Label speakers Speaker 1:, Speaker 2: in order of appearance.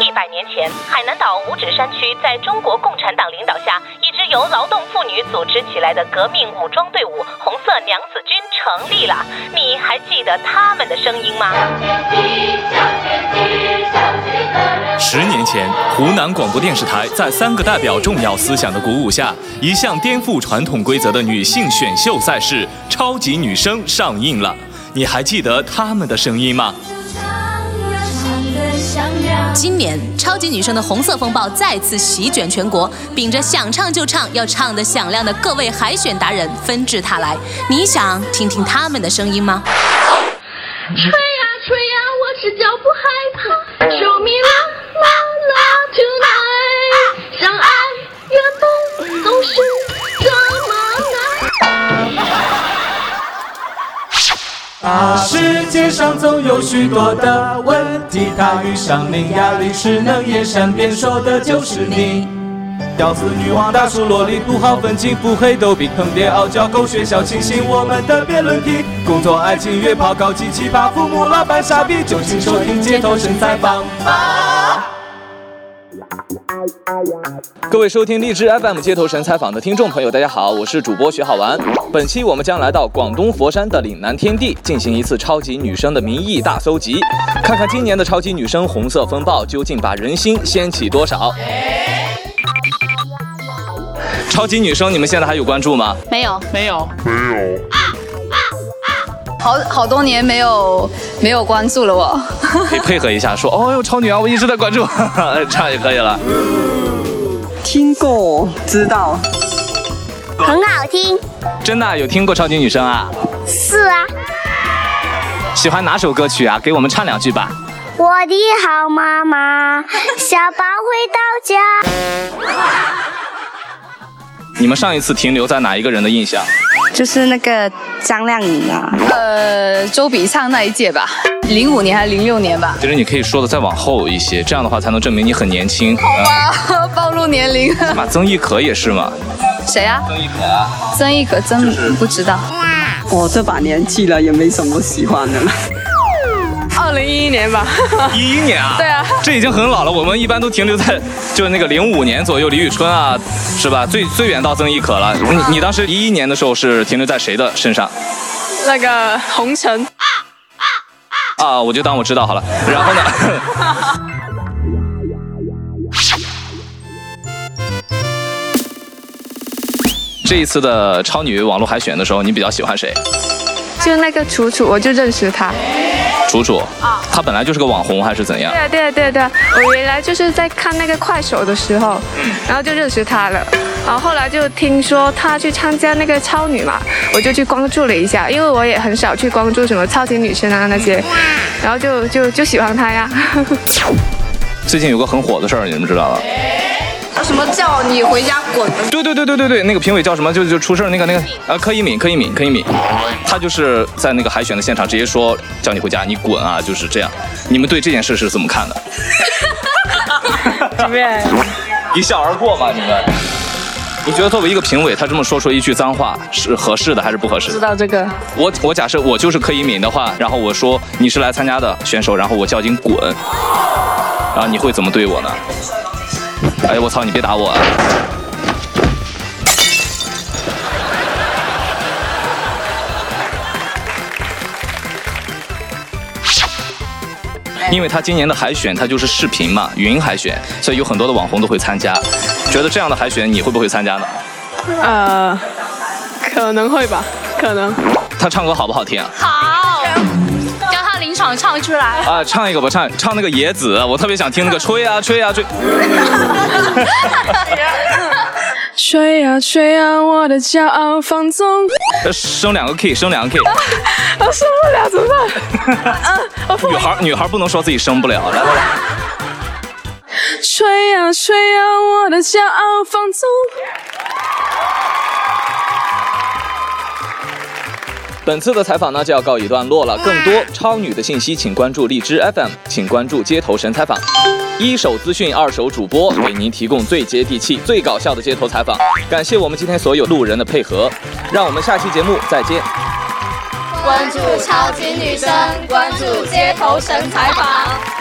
Speaker 1: 一百年前，海南岛五指山区在中国共产党领导下，一支由劳动妇女组织起来的革命武装队伍——红色娘子军成立了。你还记得他们的声音吗？
Speaker 2: 十年前，湖南广播电视台在三个代表重要思想的鼓舞下，一项颠覆传统规则的女性选秀赛事《超级女声》上映了。你还记得他们的声音吗？
Speaker 3: 今年超级女声的红色风暴再次席卷全国，秉着想唱就唱、要唱的响亮的各位海选达人纷至沓来。你想听听他们的声音吗？
Speaker 4: 吹呀吹呀，我是脚不害
Speaker 5: 啊，世界上总有许多的问题，他遇上伶牙俐齿、能言善辩，说的就是你。屌丝女王、大叔萝莉、土豪愤青、腹黑逗比、坑爹傲娇、狗血小清新，我们的辩论题。工作、爱情、约炮、高级奇葩、父母、老板、傻逼，就请收听街头神采访吧。
Speaker 2: 各位收听荔枝 FM 街头神采访的听众朋友，大家好，我是主播徐好玩。本期我们将来到广东佛山的岭南天地，进行一次超级女声的民意大搜集，看看今年的超级女声红色风暴究竟把人心掀起多少。超级女生，你们现在还有关注吗？
Speaker 6: 没有，
Speaker 7: 没有，
Speaker 6: 好好多年没有没有关注了我。
Speaker 2: 可以配合一下说，哦哟，超女啊，我一直在关注，这样就可以了。
Speaker 7: 听过，知道。
Speaker 8: 很好听。
Speaker 2: 真的有听过超级女声啊？
Speaker 8: 是啊。
Speaker 2: 喜欢哪首歌曲啊？给我们唱两句吧。
Speaker 8: 我的好妈妈下班回到家。
Speaker 2: 你们上一次停留在哪一个人的印象？
Speaker 7: 就是那个张靓颖啊。
Speaker 6: 呃，周笔畅那一届吧，零五年还是零六年吧。
Speaker 2: 其实你可以说的再往后一些，这样的话才能证明你很年轻。
Speaker 6: 好吧，暴露年龄。
Speaker 2: 嘛，曾轶可也是嘛。
Speaker 6: 谁啊？
Speaker 2: 曾轶可啊。
Speaker 6: 曾轶可真不知道。
Speaker 7: 我这把年纪了，也没什么喜欢的了。
Speaker 6: 二零一一年吧。
Speaker 2: 一一年啊？
Speaker 6: 对啊。
Speaker 2: 这已经很老了，我们一般都停留在就是那个零五年左右，李宇春啊，是吧？最最远到曾轶可了。你你当时一一年的时候是停留在谁的身上？
Speaker 6: 那个红尘。
Speaker 2: 啊，我就当我知道好了。然后呢？这一次的超女网络海选的时候，你比较喜欢谁？
Speaker 6: 就那个楚楚，我就认识她。
Speaker 2: 楚楚啊，她本来就是个网红还是怎样？
Speaker 6: 对啊对啊对啊对啊，我原来就是在看那个快手的时候，然后就认识她了。然后后来就听说她去参加那个超女嘛，我就去关注了一下，因为我也很少去关注什么超级女生啊那些，然后就就就喜欢她呀。
Speaker 2: 最近有个很火的事儿，你们知道吗？
Speaker 6: 什么叫你回家滚？
Speaker 2: 对对对对对对，那个评委叫什么？就就出事那个那个啊柯以敏柯以敏柯以敏，他就是在那个海选的现场直接说叫你回家，你滚啊，就是这样。你们对这件事是怎么看的？
Speaker 6: 怎么样？
Speaker 2: 一笑而过嘛，你们？你觉得作为一个评委，他这么说出一句脏话是合适的还是不合适？
Speaker 6: 知道这个。
Speaker 2: 我我假设我就是柯以敏的话，然后我说你是来参加的选手，然后我叫你滚，然后你会怎么对我呢？哎呀，我操！你别打我啊！因为他今年的海选，他就是视频嘛，云海选，所以有很多的网红都会参加。觉得这样的海选，你会不会参加呢？
Speaker 6: 呃，可能会吧，可能。
Speaker 2: 他唱歌好不好听啊？
Speaker 6: 好，唱出来。
Speaker 2: 啊，唱一个吧，唱唱那个野子，我特别想听那个吹啊吹啊吹。
Speaker 6: 吹呀吹呀，我的骄傲放纵。
Speaker 2: 升两个 key，升两个 key。
Speaker 6: 我升不了怎么办？
Speaker 2: 女孩女孩不能说自己升不了。来来来。
Speaker 6: 吹呀吹呀，我的骄傲放纵。
Speaker 2: 本次的采访呢就要告一段落了。更多超女的信息，请关注荔枝 FM，请关注街头神采访。一手资讯，二手主播，为您提供最接地气、最搞笑的街头采访。感谢我们今天所有路人的配合，让我们下期节目再见。
Speaker 4: 关注超级女生，关注街头神采访。